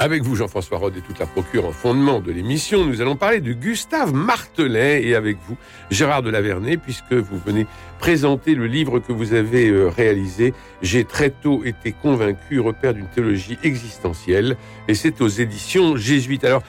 Avec vous, Jean-François Rode et toute la procure en fondement de l'émission, nous allons parler de Gustave Martelet et avec vous, Gérard de Lavernay, puisque vous venez présenter le livre que vous avez euh, réalisé. J'ai très tôt été convaincu, repère d'une théologie existentielle, et c'est aux éditions jésuites. Alors,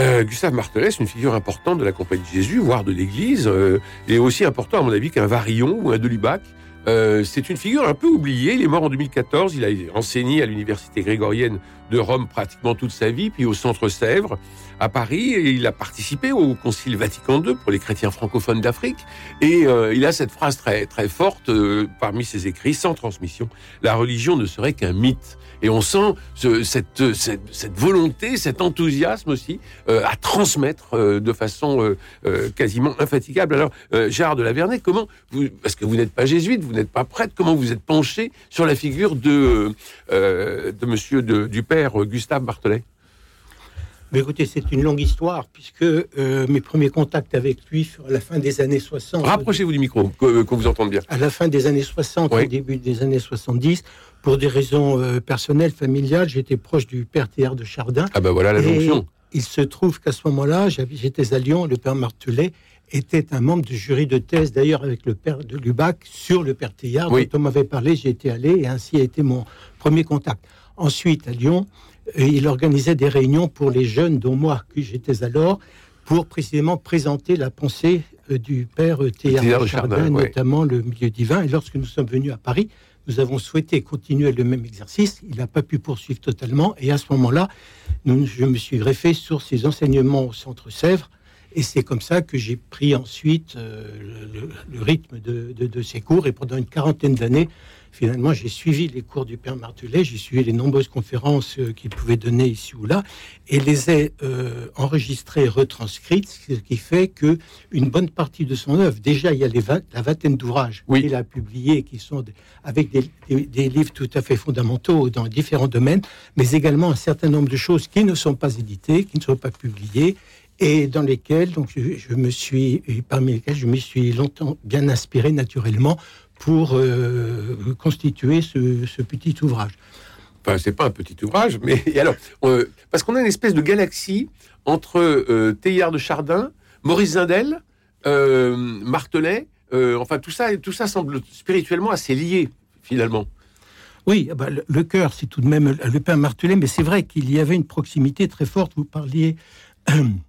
euh, Gustave Martelet, c'est une figure importante de la Compagnie de Jésus, voire de l'Église, euh, et aussi important, à mon avis, qu'un Varillon ou un Delibac. Euh, c'est une figure un peu oubliée. Il est mort en 2014. Il a enseigné à l'université grégorienne de Rome pratiquement toute sa vie, puis au Centre Sèvres à Paris. Il a participé au Concile Vatican II pour les chrétiens francophones d'Afrique. Et euh, il a cette phrase très très forte euh, parmi ses écrits sans transmission la religion ne serait qu'un mythe. Et on sent ce, cette, cette, cette, volonté, cet enthousiasme aussi euh, à transmettre euh, de façon euh, euh quasiment infatigable. Alors, Gérard de Lavernay, comment vous, parce que vous n'êtes pas jésuite, vous n'êtes pas prêtre, comment vous êtes penché sur la figure de de Monsieur de, du père Gustave Martelet mais écoutez, c'est une longue histoire, puisque euh, mes premiers contacts avec lui furent à la fin des années 60. Rapprochez-vous du micro, qu'on vous entende bien. À la fin des années 60, oui. au début des années 70, pour des raisons euh, personnelles, familiales, j'étais proche du père Théard de Chardin. Ah ben voilà la jonction. Il se trouve qu'à ce moment-là, j'étais à Lyon, le père Martelet était un membre du jury de thèse, d'ailleurs avec le père de Lubac, sur le père Théard, oui. dont on m'avait parlé, j'y étais allé, et ainsi a été mon premier contact. Ensuite, à Lyon, et il organisait des réunions pour les jeunes, dont moi, que j'étais alors, pour précisément présenter la pensée euh, du père Théard de Chardin, Chardin notamment ouais. le milieu divin. Et lorsque nous sommes venus à Paris, nous avons souhaité continuer le même exercice. Il n'a pas pu poursuivre totalement. Et à ce moment-là, je me suis greffé sur ses enseignements au Centre Sèvres. Et c'est comme ça que j'ai pris ensuite euh, le, le, rythme de, de, de, ces cours. Et pendant une quarantaine d'années, finalement, j'ai suivi les cours du Père Martelet, j'ai suivi les nombreuses conférences euh, qu'il pouvait donner ici ou là, et les ai euh, enregistrées, retranscrites, ce qui fait que une bonne partie de son œuvre, déjà il y a les 20, la vingtaine d'ouvrages oui. qu'il a publiés, qui sont des, avec des, des, des, livres tout à fait fondamentaux dans différents domaines, mais également un certain nombre de choses qui ne sont pas éditées, qui ne sont pas publiées, et dans lesquelles donc je, je me suis, parmi lesquelles je me suis longtemps bien inspiré naturellement pour euh, constituer ce, ce, petit ouvrage. Enfin, c'est pas un petit ouvrage, mais alors, euh, parce qu'on a une espèce de galaxie entre euh, Théillard de Chardin, Maurice Zindel, euh, Martelet, enfin tout ça, tout ça semble spirituellement assez lié finalement. Oui, bah, le, le cœur, c'est tout de même le père Martelet, mais c'est vrai qu'il y avait une proximité très forte. Vous parliez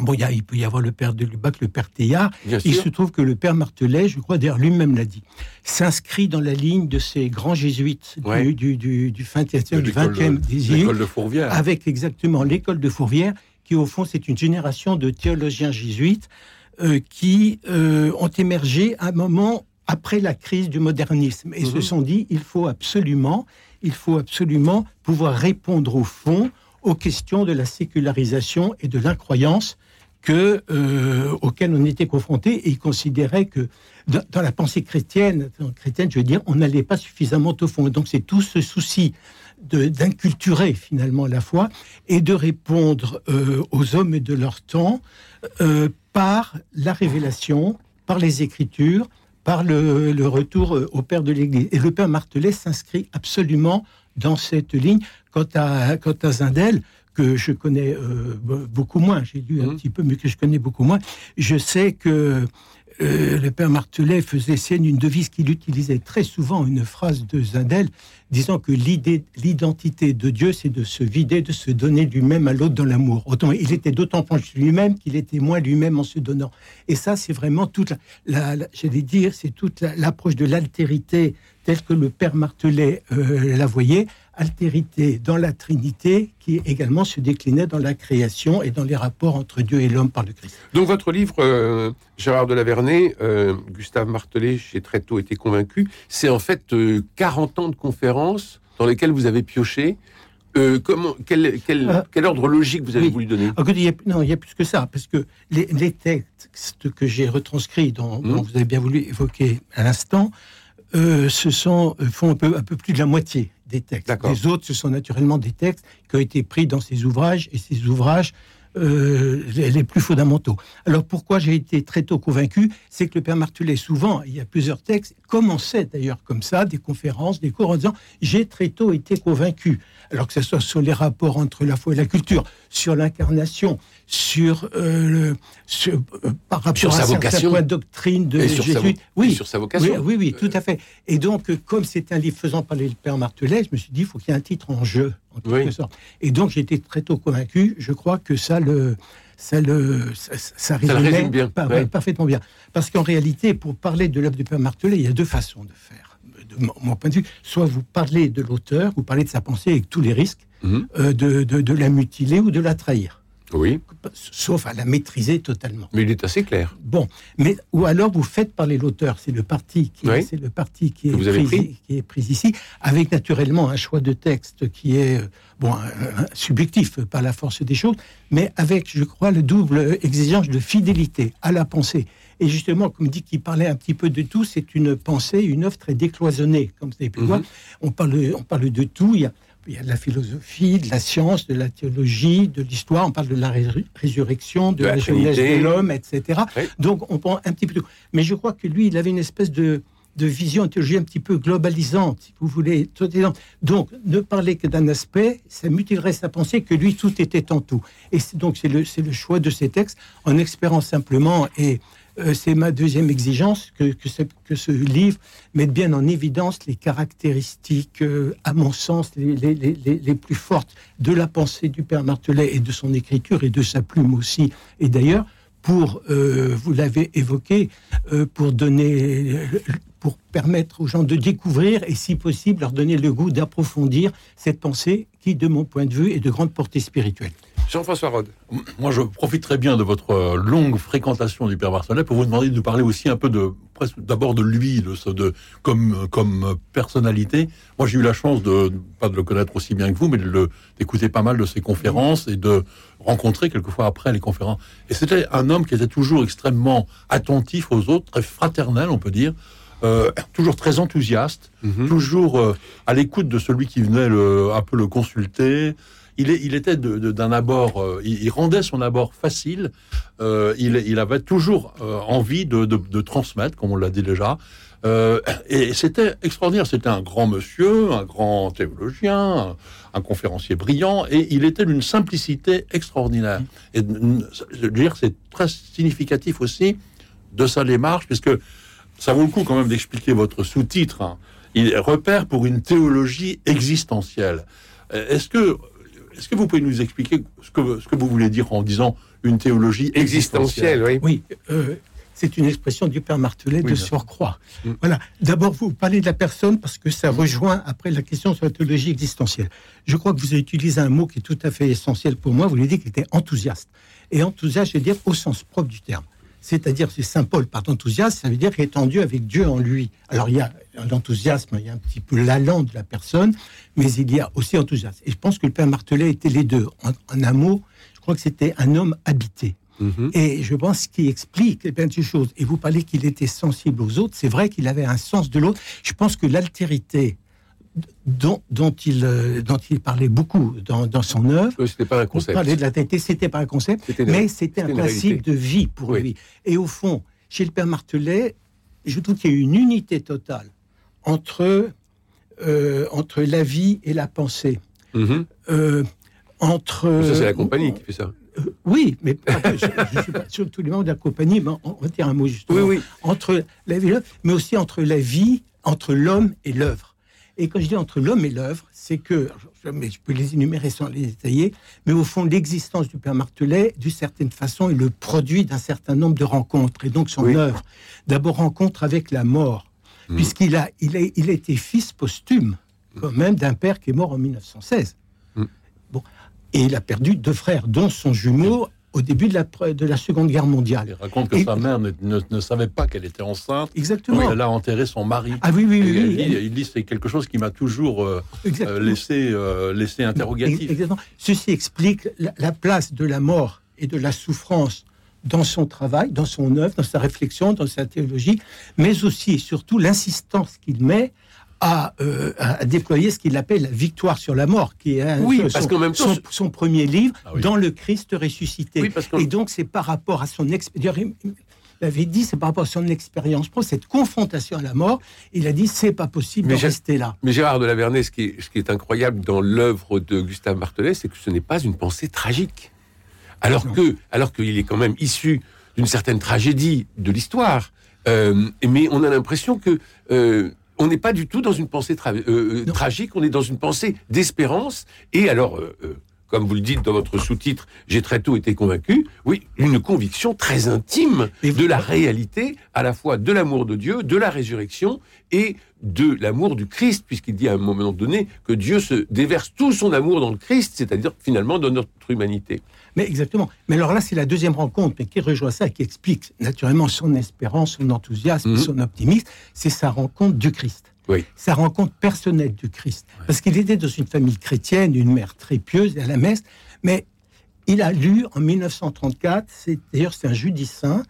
Bon, il, y a, il, peut y avoir le père de Lubac, le père Théard. Bien il sûr. se trouve que le père Martelet, je crois d'ailleurs lui-même l'a dit, s'inscrit dans la ligne de ces grands jésuites ouais. du, du, du, du 20e, du 20e L'école de Fourvière. Avec exactement l'école de Fourvière, qui au fond, c'est une génération de théologiens jésuites euh, qui euh, ont émergé à un moment après la crise du modernisme et Mhm. mmh. se sont dit, il faut absolument, il faut absolument pouvoir répondre au fond aux questions de la sécularisation et de l'incroyance que, euh, auquel on était confronté et ils considéraient que dans, la pensée chrétienne, chrétienne, je veux dire, on n'allait pas suffisamment au fond. Donc c'est tout ce souci d'inculturer finalement la foi et de répondre euh, aux hommes de leur temps euh, par la révélation, par les Écritures, par le, retour au Père de l'Église. Et le Père Martelet s'inscrit absolument dans cette ligne. Quant à, quant à Zindel, que je connais euh, beaucoup moins, j'ai lu un mmh. petit peu, mais que je connais beaucoup moins, je sais que euh, le père Martelet faisait scène une devise qu'il utilisait très souvent, une phrase de Zindel, disant que l'idée, l'identité de Dieu, c'est de se vider, de se donner lui-même à l'autre dans l'amour. Autant il était d'autant plus lui-même qu'il était moins lui-même en se donnant. Et ça, c'est vraiment toute la, la, la j'allais dire, c'est toute l'approche de l'altérité telle que le père Martelet euh, la voyait, altérité dans la Trinité qui également se déclinait dans la création et dans les rapports entre Dieu et l'homme par le Christ. Donc votre livre, euh, Gérard de Lavernay, euh, Gustave Martelet, j'ai très tôt été convaincu, c'est en fait 40 ans de conférences dans lesquelles vous avez pioché Euh, comment, quel, quel, Euh, quel ordre logique vous avez oui. voulu donner? Ah, écoutez, il y a- non, il y a plus que ça, parce que les, les textes que j'ai retranscrits, dont, dont vous avez bien voulu évoquer à l'instant, euh, ce sont, euh, font un peu, un peu plus de la moitié des textes. Les autres, ce sont naturellement des textes qui ont été pris dans ces ouvrages, et ces ouvrages euh, les, les plus fondamentaux. Alors pourquoi j'ai été très tôt convaincu? C'est que le Père Martelet, souvent, il y a plusieurs textes, commençait d'ailleurs comme ça, des conférences, des cours en disant j'ai très tôt été convaincu. Alors que ce soit sur les rapports entre la foi et la culture, sur l'incarnation, sur, euh, le, sur, euh, par rapport Sur sa vocation. de doctrine de Et sur sa Jésus. vo- Oui, sur sa vocation. oui, oui, oui, tout à fait. Et donc, comme c'est un livre faisant parler le Père Martelet, je me suis dit, il faut qu'il y ait un titre en jeu, en quelque Oui. sorte. Et donc, été très tôt convaincu. Je crois que ça le, ça le, ça, ça le résumait résume bien, par- ouais. parfaitement bien. Parce qu'en réalité, pour parler de l'œuvre du Père Martelet, il y a deux façons de faire. De mon, point de vue, soit vous parlez de l'auteur, vous parlez de sa pensée avec tous les risques Mhm. euh, de, de, de la mutiler ou de la trahir, Oui, sauf à la maîtriser totalement. mais il est assez clair. Bon, mais ou alors vous faites parler l'auteur, c'est le parti qui, Oui. c'est le parti qui est, vous pris, pris. qui est pris ici, avec naturellement un choix de texte qui est euh, bon subjectif par la force des choses, mais avec, je crois, le double exigence de fidélité à la pensée. Et justement, comme dit qu'il parlait un petit peu de tout, c'est une pensée, une œuvre très décloisonnée, comme vous avez pu Mhm. voir. On parle, on parle de tout. Il y a il y a de la philosophie, de la science, de la théologie, de l'histoire, on parle de la ré- résurrection, de, De la la jeunesse de l'homme, etc. Oui. Donc on prend un petit peu tout. Mais je crois que lui, il avait une espèce de, de vision de théologie un petit peu globalisante, si vous voulez. Donc ne parler que d'un aspect, ça mutilerait sa pensée que lui, tout était en tout. Et donc c'est le, le choix de ces textes, en espérant simplement, et euh, c'est ma deuxième exigence, que, ce, livre mette bien en évidence les caractéristiques, euh, à mon sens, les, plus fortes de la pensée du Père Martelet et de son écriture et de sa plume aussi. Et d'ailleurs, pour, euh, vous l'avez évoqué, donner, pour permettre aux gens de découvrir et si possible leur donner le goût d'approfondir cette pensée qui, de mon point de vue, est de grande portée spirituelle. Jean-François Rode. Moi, je profite très bien de votre euh, longue fréquentation du Père Marcellet pour vous demander de nous parler aussi un peu de, d'abord de lui, de, de comme comme personnalité. Moi, j'ai eu la chance de pas de le connaître aussi bien que vous, mais de d'écouter pas mal de ses conférences et de rencontrer quelquefois après les conférences. Et c'était un homme qui était toujours extrêmement attentif aux autres, très fraternel, on peut dire. euh, toujours très enthousiaste, Mhm. toujours euh, à l'écoute de celui qui venait le, un peu le consulter. Il, était d'un abord, euh, il, rendait son abord facile. euh, il, avait toujours euh, envie de, transmettre, comme on l'a dit déjà. Et c'était extraordinaire. C'était un grand monsieur, un grand théologien, un, conférencier brillant, et il était d'une simplicité extraordinaire. Et je veux dire, c'est très significatif aussi de sa démarche, puisque ça vaut le coup quand même d'expliquer votre sous-titre. hein. Il repère pour une théologie existentielle. Est-ce que, est-ce que vous pouvez nous expliquer ce que, ce que vous voulez dire en disant une théologie Existentiel, existentielle, oui. Oui, euh, c'est une expression du Père Martelet Oui, de surcroît. Mm. Voilà. D'abord, vous parlez de la personne parce que ça rejoint après la question sur la théologie existentielle. Je crois que vous avez utilisé un mot qui est tout à fait essentiel pour moi. Vous l'avez dit qu'il était enthousiaste. Et enthousiaste, je veux dire au sens propre du terme. C'est-à-dire, c'est Saint Paul par enthousiasme, ça veut dire qu'il est en Dieu avec Dieu en lui. Alors, il y a l'enthousiasme, il y a un petit peu l'allant de la personne, mais il y a aussi enthousiasme. Et je pense que le Père Martelet était les deux. En, en un mot, je crois que c'était un homme habité. Mhm. Et je pense qu'il explique plein de choses. Et vous parlez qu'il était sensible aux autres. C'est vrai qu'il avait un sens de l'autre. Je pense que l'altérité dont, dont, il, euh, dont il parlait beaucoup dans, dans son œuvre, C'était pas un on concept. parlait de l'altérité, c'était pas un concept, une- mais c'était un principe de vie pour Oui. lui. Et au fond, chez le Père Martelet, je trouve qu'il y a une unité totale entre, euh, entre la vie et la pensée. Mhm. Euh, entre, Ça, c'est la compagnie qui fait ça. euh, oui, mais pas que- je ne suis pas sur tous les membres de la compagnie, mais on va dire un mot justement. Oui, oui. Entre la vie mais aussi entre la vie, entre l'homme et l'œuvre. Et quand je dis entre l'homme et l'œuvre, c'est que, je, mais je peux les énumérer sans les détailler, mais au fond, l'existence du Père Martelet, d'une certaine façon, est le produit d'un certain nombre de rencontres. Et donc son Oui. œuvre, d'abord rencontre avec la mort, Mhm. puisqu'il a, il a, il a été fils posthume, quand même, d'un père qui est mort en 1916. Mhm. Bon. Et il a perdu deux frères, dont son jumeau au début de la, de la Seconde Guerre mondiale. Il raconte que Et- sa mère ne, ne- ne savait pas qu'elle était enceinte. Exactement. elle a enterré son mari. Ah oui, oui, oui. il, dit, c'est quelque chose qui m'a toujours euh, euh, laissé, euh, laissé interrogatif. Exactement. Ceci explique la, la place de la mort et de la souffrance dans son travail, dans son œuvre, dans sa réflexion, dans sa théologie, mais aussi et surtout l'insistance qu'il met à, euh, à déployer ce qu'il appelle la victoire sur la mort, qui est Oui, son, parce qu'en même temps, son, son premier livre, Ah oui. dans le Christ ressuscité. Oui, parce que- Et donc c'est par rapport à son expérience. Il avait dit, c'est par rapport à son expérience, pour cette confrontation à la mort, il a dit, c'est pas possible Mais de rester là. Mais Gérard de la Vernet, ce qui est, ce qui est incroyable dans l'œuvre de Gustave Martelet, c'est que ce n'est pas une pensée tragique. Alors Non. que, alors qu'il est quand même issu d'une certaine tragédie de l'histoire. Euh, mais on a l'impression que euh, on n'est pas du tout dans une pensée tra- euh, euh, tragique, on est dans une pensée d'espérance. Et alors, euh, euh, comme vous le dites dans votre sous-titre, j'ai très tôt été convaincu. Oui, une conviction très intime de la réalité, à la fois de l'amour de Dieu, de la résurrection et de l'amour du Christ, puisqu'il dit à un moment donné que Dieu se déverse tout son amour dans le Christ, c'est-à-dire finalement dans notre humanité. Mais exactement. Mais alors là, c'est la deuxième rencontre, mais qui rejoint ça, qui explique naturellement son espérance, son enthousiasme, Mhm. son optimisme. C'est sa rencontre du Christ. Oui. Sa rencontre personnelle du Christ. Parce qu'il était dans une famille chrétienne, une mère très pieuse à la messe, mais il a lu en 1934, c'est d'ailleurs c'est un jeudi saint,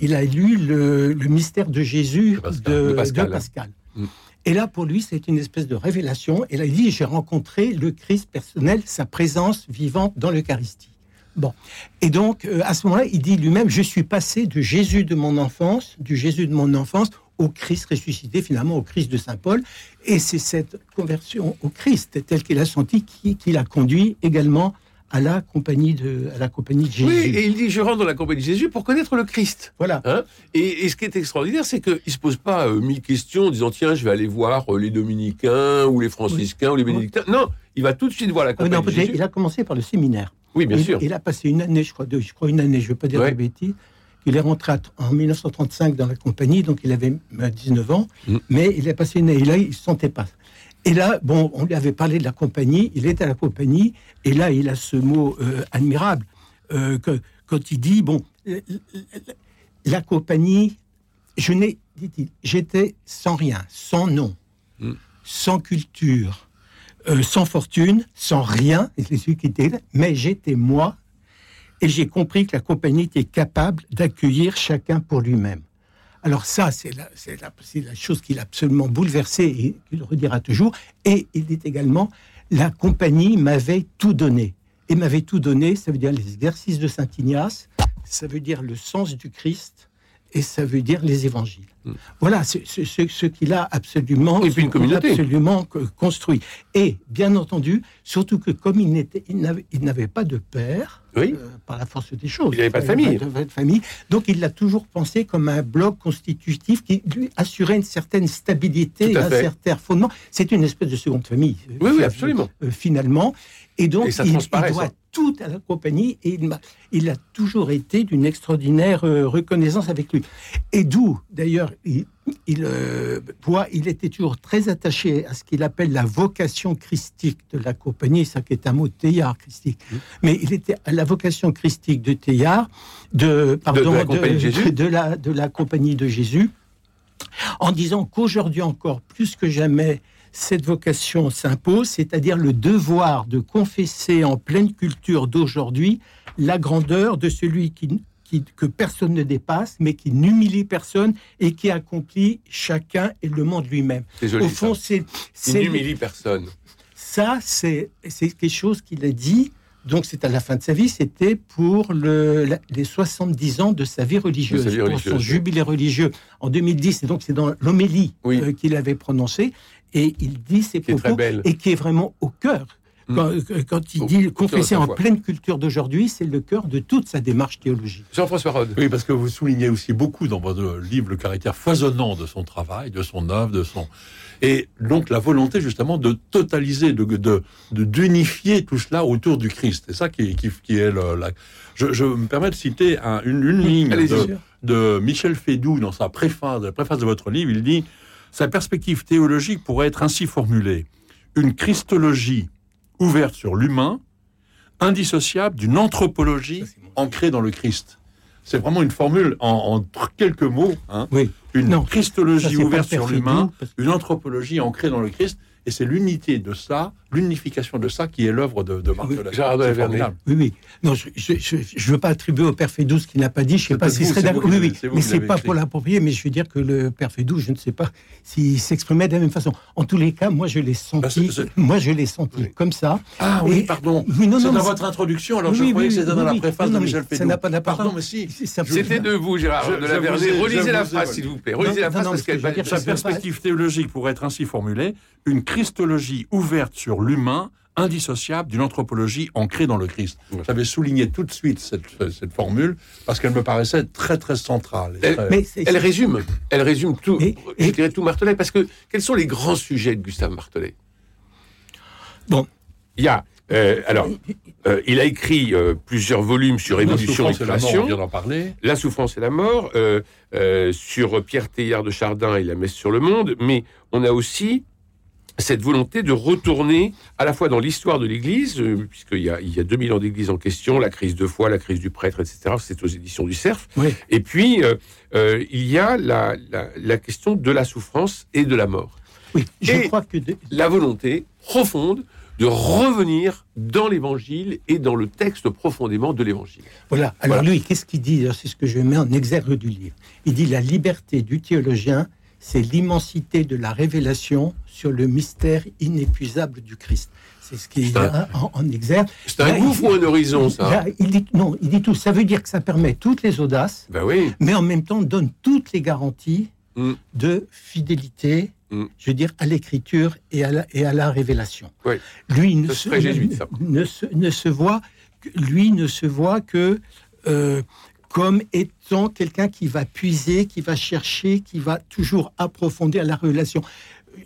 il a lu le, le mystère de Jésus De Pascal. de, De Pascal. de Pascal. Mm. Et là, pour lui, c'est une espèce de révélation. Et là, il dit, j'ai rencontré le Christ personnel, sa présence vivante dans l'Eucharistie. Bon. Et donc, euh, à ce moment-là, il dit lui-même, je suis passé de Jésus de mon enfance, du Jésus de mon enfance, au Christ ressuscité, finalement au Christ de Saint Paul. Et c'est cette conversion au Christ, telle qu'il a senti, qui, qui l'a conduit également à la compagnie de, à la compagnie de Jésus. Oui, et il dit je rentre dans la compagnie de Jésus pour connaître le Christ. Voilà. Hein et, et ce qui est extraordinaire, c'est qu'il ne se pose pas euh, mille questions en disant tiens, je vais aller voir euh, les dominicains ou les franciscains ou les bénédictins. Non, il va tout de suite voir la Ah, compagnie non, de Jésus. il a commencé par le séminaire. Oui, bien il, sûr. il a passé une année, je crois, je crois une année, je ne veux pas dire Ouais. de bêtises. Il est rentré en 1935 dans la compagnie, donc il avait euh, 19 ans, Mm. mais il a passé une année. Et là, il ne se sentait pas. Et là, bon, on lui avait parlé de la compagnie, il est à la compagnie, et là, il a ce mot euh, admirable, euh, que, quand il dit, bon, euh, la compagnie, je n'ai, dit-il, j'étais sans rien, sans nom, Mm. sans culture, euh, sans fortune, sans rien, mais j'étais moi, et j'ai compris que la compagnie était capable d'accueillir chacun pour lui-même. Alors ça, c'est la, la, chose qui l'a absolument bouleversé et qu'il redira toujours. Et il dit également, la compagnie m'avait tout donné. Et m'avait tout donné, ça veut dire les exercices de Saint Ignace, ça veut dire le sens du Christ, et ça veut dire les évangiles. Mm. Voilà ce, ce qu'il a absolument, Et puis une ce qu'il a communauté. absolument co- construit. Et bien entendu, surtout que comme il n'avait, pas de père, Oui. euh, par la force des choses, Il n'avait pas de famille. de- de famille. donc il l'a toujours pensé comme un bloc constitutif qui lui assurait une certaine stabilité, un certain fondement. C'est une espèce de seconde famille. euh, Oui, oui, fi- absolument. euh, finalement. Et donc, Et ça il, il doit. Tout à la compagnie et il, m'a- il a toujours été d'une extraordinaire euh, reconnaissance avec lui. Et d'où, d'ailleurs, il, il, euh, voit- il était toujours très attaché à ce qu'il appelle la vocation christique de la compagnie, ça qui est un mot Théard christique. Mmh. Mais il était à la vocation christique de Théard, de, pardon, la compagnie de Jésus. de la, de la compagnie de Jésus, en disant qu'aujourd'hui encore, plus que jamais, cette vocation s'impose, c'est-à-dire le devoir de confesser en pleine culture d'aujourd'hui la grandeur de celui qui, qui- que personne ne dépasse, mais qui n'humilie personne et qui accomplit chacun et le monde lui-même. Au fond, c'est il c'est- n'humilie personne. ça, c'est quelque chose qu'il a dit. Donc, c'est à la fin de sa vie, c'était pour le, la- les 70 ans de sa vie religieuse, sa vie pour son oui. jubilé religieux en 2010. Et donc, c'est dans l'homélie Oui. euh, qu'il avait prononcé. Et il dit ces Qui propos belle. et qui est vraiment au cœur. Mm. Quand, euh, quand il dit de confesser en pleine culture d'aujourd'hui, c'est le cœur de toute sa démarche théologique. Jean-François Rode. Oui, parce que vous soulignez aussi beaucoup dans votre livre le caractère foisonnant de son travail, de son œuvre, de son et donc la volonté justement de totaliser, de de de- d'unifier tout cela autour du Christ. C'est ça qui, qui, qui est le, la. Je, je me permets de citer un- une, une ligne de, de Michel Fédou dans sa préface, la préface de votre livre. Il dit sa perspective théologique pourrait être ainsi formulée une christologie ouverte sur l'humain, indissociable d'une anthropologie ancrée dans le Christ. C'est vraiment une formule en, quelques mots. Hein. Oui. Une christologie ouverte sur l'humain, une anthropologie ancrée dans le Christ. Et c'est l'unité de ça, l'unification de ça qui est l'œuvre de, de Martelet. Oui, oui, oui. Non, je ne veux pas attribuer au père Fédou ce qu'il n'a pas dit. Je ne sais pas s'il serait d'accord. Oui, oui. Mais c'est pas pour l'approprier. Mais je veux dire que le père Fédou, je ne sais pas s'il s'exprimait de la même façon. En tous les cas, moi, je l'ai senti. Bah, moi, je l'ai senti comme ça. Ah oui, pardon. c'est dans votre introduction. Alors je croyais que c'était dans la préface de Michel Fédou. Ça n'a pas d'importance. Pardon, mais si. C'était de vous, Gérard de la Relisez la phrase, s'il vous plaît. Relisez la phrase parce qu'elle va. Sa perspective théologique pourrait être ainsi formulée une christologie ouverte sur l'humain, indissociable d'une anthropologie ancrée dans le Christ. J'avais souligné tout de suite cette, formule parce qu'elle me paraissait très très centrale. Elle, résume, elle résume tout, je dirais tout Martelet, parce que quels sont les grands sujets de Gustave Martelet Bon, il y a euh, alors, euh, il a écrit euh, plusieurs volumes sur évolution et création. La, parler. la souffrance et la mort. sur Pierre Teilhard de Chardin et la messe sur le monde. Mais on a aussi cette volonté de retourner à la fois dans l'histoire de l'Église, euh, puisqu'il y a, il y a 2000 ans d'Église en question, la crise de foi, la crise du prêtre, etc. C'est aux éditions du Cerf. Et puis, euh, euh, il y a la, la, question de la souffrance et de la mort. Oui, je crois que... La volonté profonde de revenir dans l'Évangile et dans le texte profondément de l'Évangile. Voilà. Alors lui, qu'est-ce qu'il dit C'est ce que je mets en exergue du livre. Il dit la liberté du théologien c'est l'immensité de la révélation sur le mystère inépuisable du Christ. C'est ce qui est, en, en, exergue. C'est un gouffre ou un horizon, ça il dit, Non, il dit tout. Ça veut dire que ça permet toutes les audaces, ben oui. mais en même temps donne toutes les garanties mm. de fidélité, mm. je veux dire, à l'écriture et, à la, et à la révélation. Oui. Lui ne se, ne, se, ne se voit, lui ne se voit que euh, comme étant quelqu'un qui va puiser, qui va chercher, qui va toujours approfondir la relation.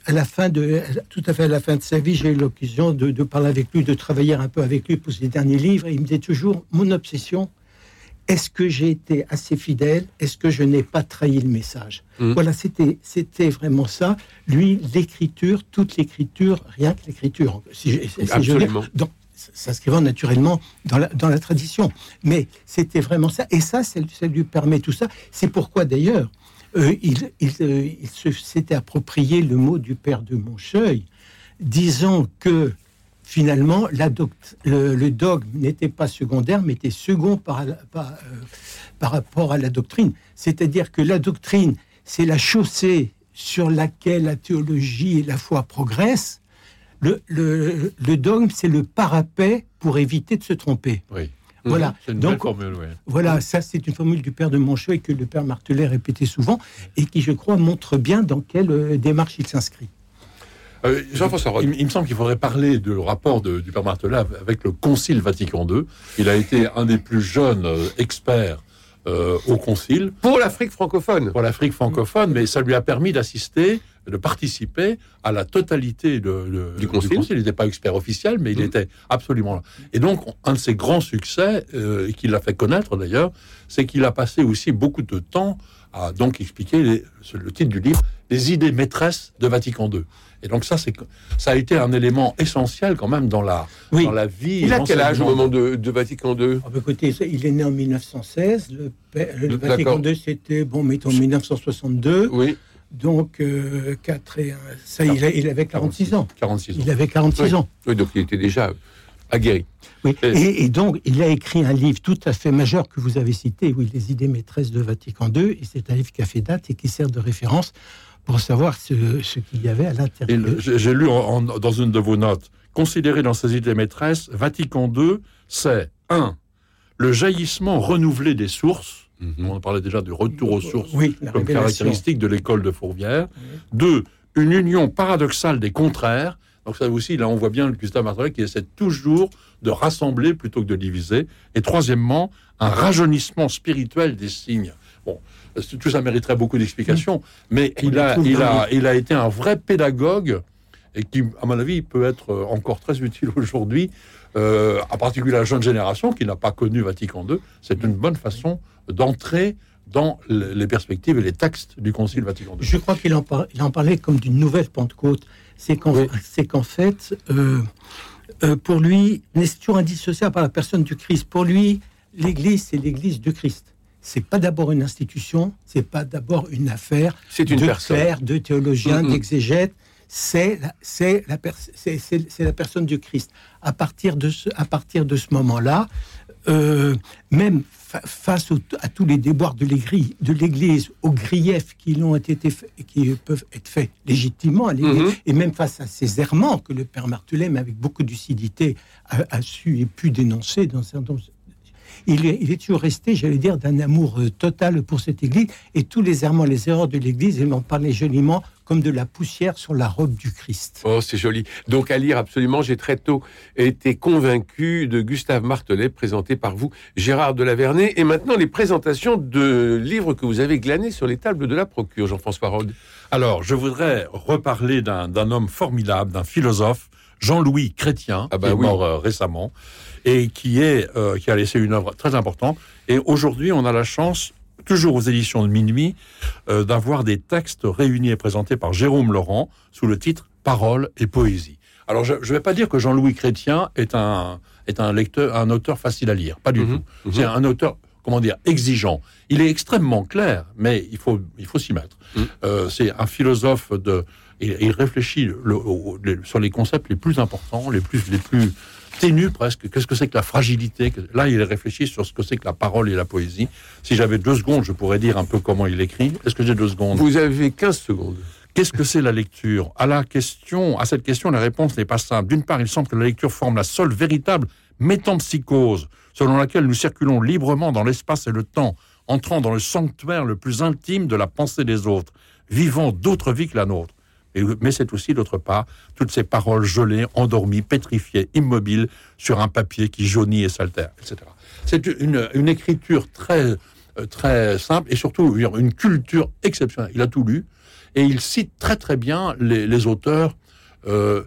À la fin de, tout à fait à la fin de sa vie, j'ai eu l'occasion de, parler avec lui, de travailler un peu avec lui pour ses derniers livres. Et il me disait toujours mon obsession. Est-ce que j'ai été assez fidèle? Est-ce que je n'ai pas trahi le message? Mmh. Voilà, c'était c'était vraiment ça. Lui, l'écriture, toute l'écriture, rien que l'écriture. Si, Absolument s'inscrivant naturellement dans la, dans la tradition. Mais c'était vraiment ça. Et ça, ça, lui permet tout ça. C'est pourquoi d'ailleurs, euh, il, il, euh, s'était approprié le mot du père de Moncheuil, disant que finalement, la le, le, dogme n'était pas secondaire, mais était second par, par, euh, par rapport à la doctrine. C'est-à-dire que la doctrine, c'est la chaussée sur laquelle la théologie et la foi progressent, le, le, dogme, c'est le parapet pour éviter de se tromper. Oui. Voilà. Une Donc, formule, voilà, ça c'est une formule du père de Moncheux et que le père Martelet répétait souvent et qui, je crois, montre bien dans quelle euh, démarche il s'inscrit. Euh, Jean-François il, il, me semble qu'il faudrait parler du rapport du père Martelet avec le Concile Vatican II. Il a été un des plus jeunes euh, au Concile. Pour l'Afrique francophone. Pour l'Afrique francophone, mais ça lui a permis d'assister de participer à la totalité de, du, conseil. Il n'était pas expert officiel, mais il mmh. était absolument là. Et donc, un de ses grands succès, euh, et qu'il a fait connaître d'ailleurs, c'est qu'il a passé aussi beaucoup de temps à donc expliquer le titre du livre, les idées maîtresses de Vatican II. Et donc ça, c'est ça a été un élément essentiel quand même dans la dans la vie. Il a quel âge au moment de, Vatican II ah, bah, Écoutez, il est né en 1916. Le, Vatican II, c'était bon, mettons 1962. Oui. Donc, 4 euh, et 1, ça, il, il, avait 46 ans. 46 ans. Il avait 46 ans. Oui, donc il était déjà aguerri. Oui. Et, donc, il a écrit un livre tout à fait majeur que vous avez cité, oui, Les idées maîtresses de Vatican II, et c'est un livre qui a fait date et qui sert de référence pour savoir ce, qu'il y avait à l'intérieur. J'ai lu dans une de vos notes, considéré dans ces idées maîtresses, Vatican II, c'est 1. Le jaillissement renouvelé des sources, Mhm. On parlait déjà du retour aux sources comme caractéristique de l'école de Fourvière. Deux, une union paradoxale des contraires. Donc ça aussi, là, on voit bien le Gustave Martelet qui essaie toujours de rassembler plutôt que de diviser. Et troisièmement, un rajeunissement spirituel des signes. Bon, tout ça mériterait beaucoup d'explications, mais il a, il, a, il a été un vrai pédagogue et qui, à mon avis, peut être encore très utile aujourd'hui, euh, en particulier la jeune génération qui n'a pas connu Vatican II. C'est une bonne façon d'entrer dans les perspectives et les textes du Concile Vatican II. Je crois qu'il en, en, parlait comme d'une nouvelle Pentecôte. C'est qu'en fait, euh, euh, pour lui, n'est toujours indissociable par la personne du Christ. Pour lui, l'Église, c'est l'Église du Christ. C'est pas d'abord une institution, c'est pas d'abord une affaire C'est une de personne. de théologiens, Mm, mm. d'exégètes. C'est la, c'est la, pers- c'est- c'est- c'est la personne du Christ. À partir de ce, à partir de ce moment-là, euh, même fa- face au- à tous les déboires de l'Église, de l'Église, aux griefs qui, l'ont été faits- qui peuvent être faits légitimement à l'Église, Mhm. et même face à ces errements que le Père Martelem, avec beaucoup de lucidité, a, a su et pu dénoncer dans nombre il est, il est toujours resté, j'allais dire, d'un amour euh, total pour cette Église. Et tous les errements, les erreurs de l'Église, il en parlait joliment comme de la poussière sur la robe du Christ. Oh, c'est joli. Donc à lire absolument, j'ai très tôt été convaincu de Gustave Martelet, présenté par vous, Gérard de Lavernay. Et maintenant, les présentations de livres que vous avez glanés sur les tables de la procure, Jean-François Rode. Alors, je voudrais reparler d'un d'un homme formidable, d'un philosophe, Jean-Louis Chrétien, Ah bah qui est oui. mort euh, récemment, et qui, est, euh, qui a laissé une œuvre très importante. Et aujourd'hui, on a la chance, toujours aux éditions de Minuit, euh, d'avoir des textes réunis et présentés par Jérôme Laurent sous le titre Paroles et poésie. Alors, je ne vais pas dire que Jean-Louis Chrétien est un, est un lecteur, un auteur facile à lire, pas du Mhm, tout. mhm. C'est un auteur, comment dire, exigeant. Il est extrêmement clair, mais il faut, il faut s'y mettre. Mhm. Euh, c'est un philosophe de, il, il réfléchit le- au- le- sur les concepts les plus importants, les plus, les plus ténus presque. Qu'est-ce que c'est que la fragilité? Là, il réfléchit sur ce que c'est que la parole et la poésie. Si j'avais deux secondes, je pourrais dire un peu comment il écrit. Est-ce que j'ai deux secondes? Vous avez 15 secondes. Qu'est-ce que c'est la lecture? À la question, à cette question, la réponse n'est pas simple. D'une part, il semble que la lecture forme la seule véritable métampsychose, selon laquelle nous circulons librement dans l'espace et le temps, entrant dans le sanctuaire le plus intime de la pensée des autres, vivant d'autres vies que la nôtre. Mais c'est aussi, d'autre part, toutes ces paroles gelées, endormies, pétrifiées, immobiles, sur un papier qui jaunit et s'altère, etc. C'est une, écriture très, euh, très simple et surtout une culture exceptionnelle. Il a tout lu et il cite très très bien les, auteurs. euh,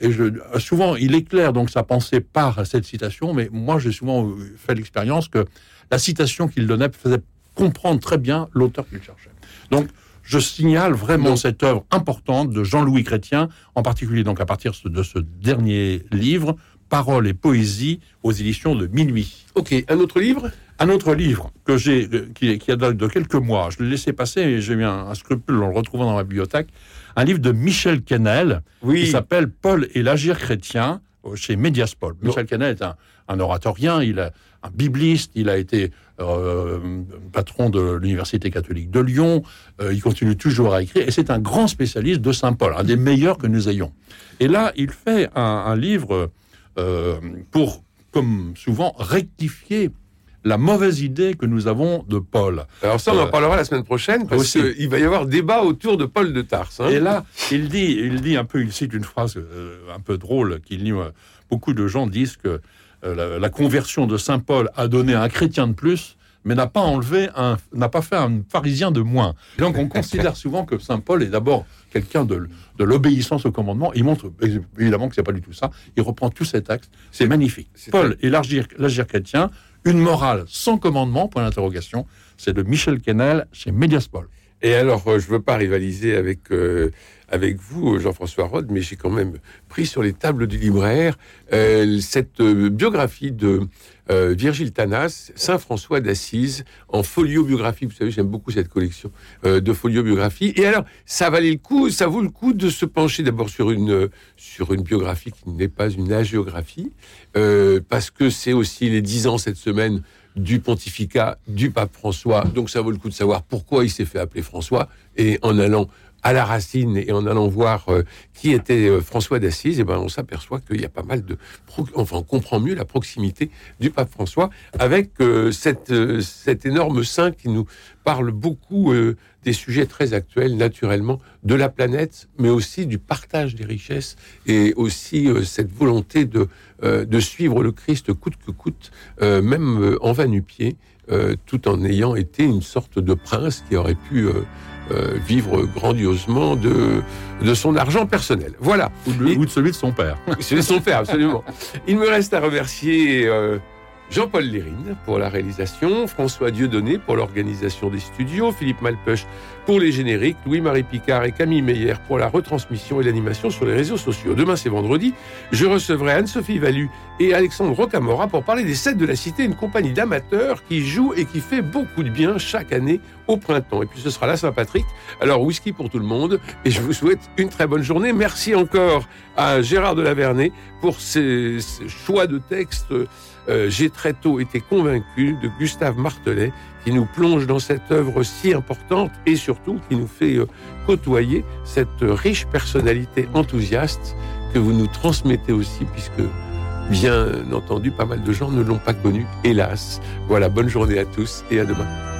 et je, souvent, il éclaire donc sa pensée par cette citation, mais moi j'ai souvent fait l'expérience que la citation qu'il donnait faisait comprendre très bien l'auteur qu'il cherchait. Donc, je signale vraiment cette œuvre importante de Jean-Louis Chrétien, en particulier donc à partir de ce dernier livre, Paroles et poésie, aux éditions de Minuit. Ok, un autre livre? Un autre livre que j'ai, euh, qui, qui a date de quelques mois, je l'ai laissé passer et j'ai eu un, un scrupule en le retrouvant dans ma bibliothèque, un livre de Michel Kennel, qui s'appelle Paul et l'agir chrétien, chez Mediaspol. Michel Kennel est un, un oratorien, il est un bibliste, il a été euh, patron de l'Université catholique de Lyon, euh, il continue toujours à écrire, et c'est un grand spécialiste de Saint Paul, un des meilleurs que nous ayons. Et là, il fait un, un livre euh, pour, comme souvent, rectifier la mauvaise idée que nous avons de Paul. Alors ça, on en parlera la semaine prochaine, parce qu'il va y avoir débat autour de Paul de Tarse. hein. Et là, il dit, il dit un peu, il cite une phrase un peu drôle qu'il dit. beaucoup de gens disent que la, la conversion de saint Paul a donné un chrétien de plus, mais n'a pas enlevé un, n'a pas fait un pharisien de moins. Donc on considère souvent que saint Paul est d'abord quelqu'un de, de l'obéissance au commandement. Il montre évidemment que c'est pas du tout ça. Il reprend tous ces textes. C'est magnifique. c'est Paul et l'agir chrétien, une morale sans commandement. Point d'interrogation. C'est de Michel Kennel chez Mediaspol. Et alors, euh, je veux pas rivaliser avec, euh, avec vous, Jean-François Rode, mais j'ai quand même pris sur les tables du libraire euh, cette euh, biographie de euh, Virgile Tanas, Saint François d'Assise, en folio biographie. Vous savez, j'aime beaucoup cette collection de folio biographie. Et alors, ça valait le coup, ça vaut le coup de se pencher d'abord sur une, sur une biographie qui n'est pas une agiographie, parce que c'est aussi les dix ans cette semaine du pontificat du pape François. Donc ça vaut le coup de savoir pourquoi il s'est fait appeler François. Et en allant à la racine et en allant voir euh, qui était euh, François d'Assise, et ben on s'aperçoit qu'il y a pas mal de, enfin on comprend mieux la proximité du pape François avec euh, cette, cet énorme saint qui nous parle beaucoup des sujets très actuels, naturellement, de la planète, mais aussi du partage des richesses et aussi euh, cette volonté de, euh, de suivre le Christ coûte que coûte, euh, même euh, en va nu-pied, euh, tout en ayant été une sorte de prince qui aurait pu euh, euh, vivre grandiosement de, de son argent personnel. Voilà, Ou de, Et- ou de celui de son père. c'est son père, absolument. Il me reste à remercier euh, Jean-Paul Lérine pour la réalisation, François Dieudonné pour l'organisation des studios, Philippe Malpeuch pour les génériques, Louis-Marie Picard et Camille Meyer pour la retransmission et l'animation sur les réseaux sociaux. Demain, c'est vendredi, je recevrai Anne-Sophie Valu et Alexandre Rocamora pour parler des Sept de la Cité, une compagnie d'amateurs qui joue et qui fait beaucoup de bien chaque année au printemps. Et puis ce sera la Saint-Patrick, alors whisky pour tout le monde et je vous souhaite une très bonne journée. Merci encore à Gérard de Lavernay pour ses, choix de textes. Euh, j'ai très tôt été convaincu de Gustave Martelet qui nous plonge dans cette œuvre si importante et surtout qui nous fait euh, côtoyer cette riche personnalité enthousiaste que vous nous transmettez aussi puisque bien entendu pas mal de gens ne l'ont pas connu hélas. Voilà, bonne journée à tous et à demain.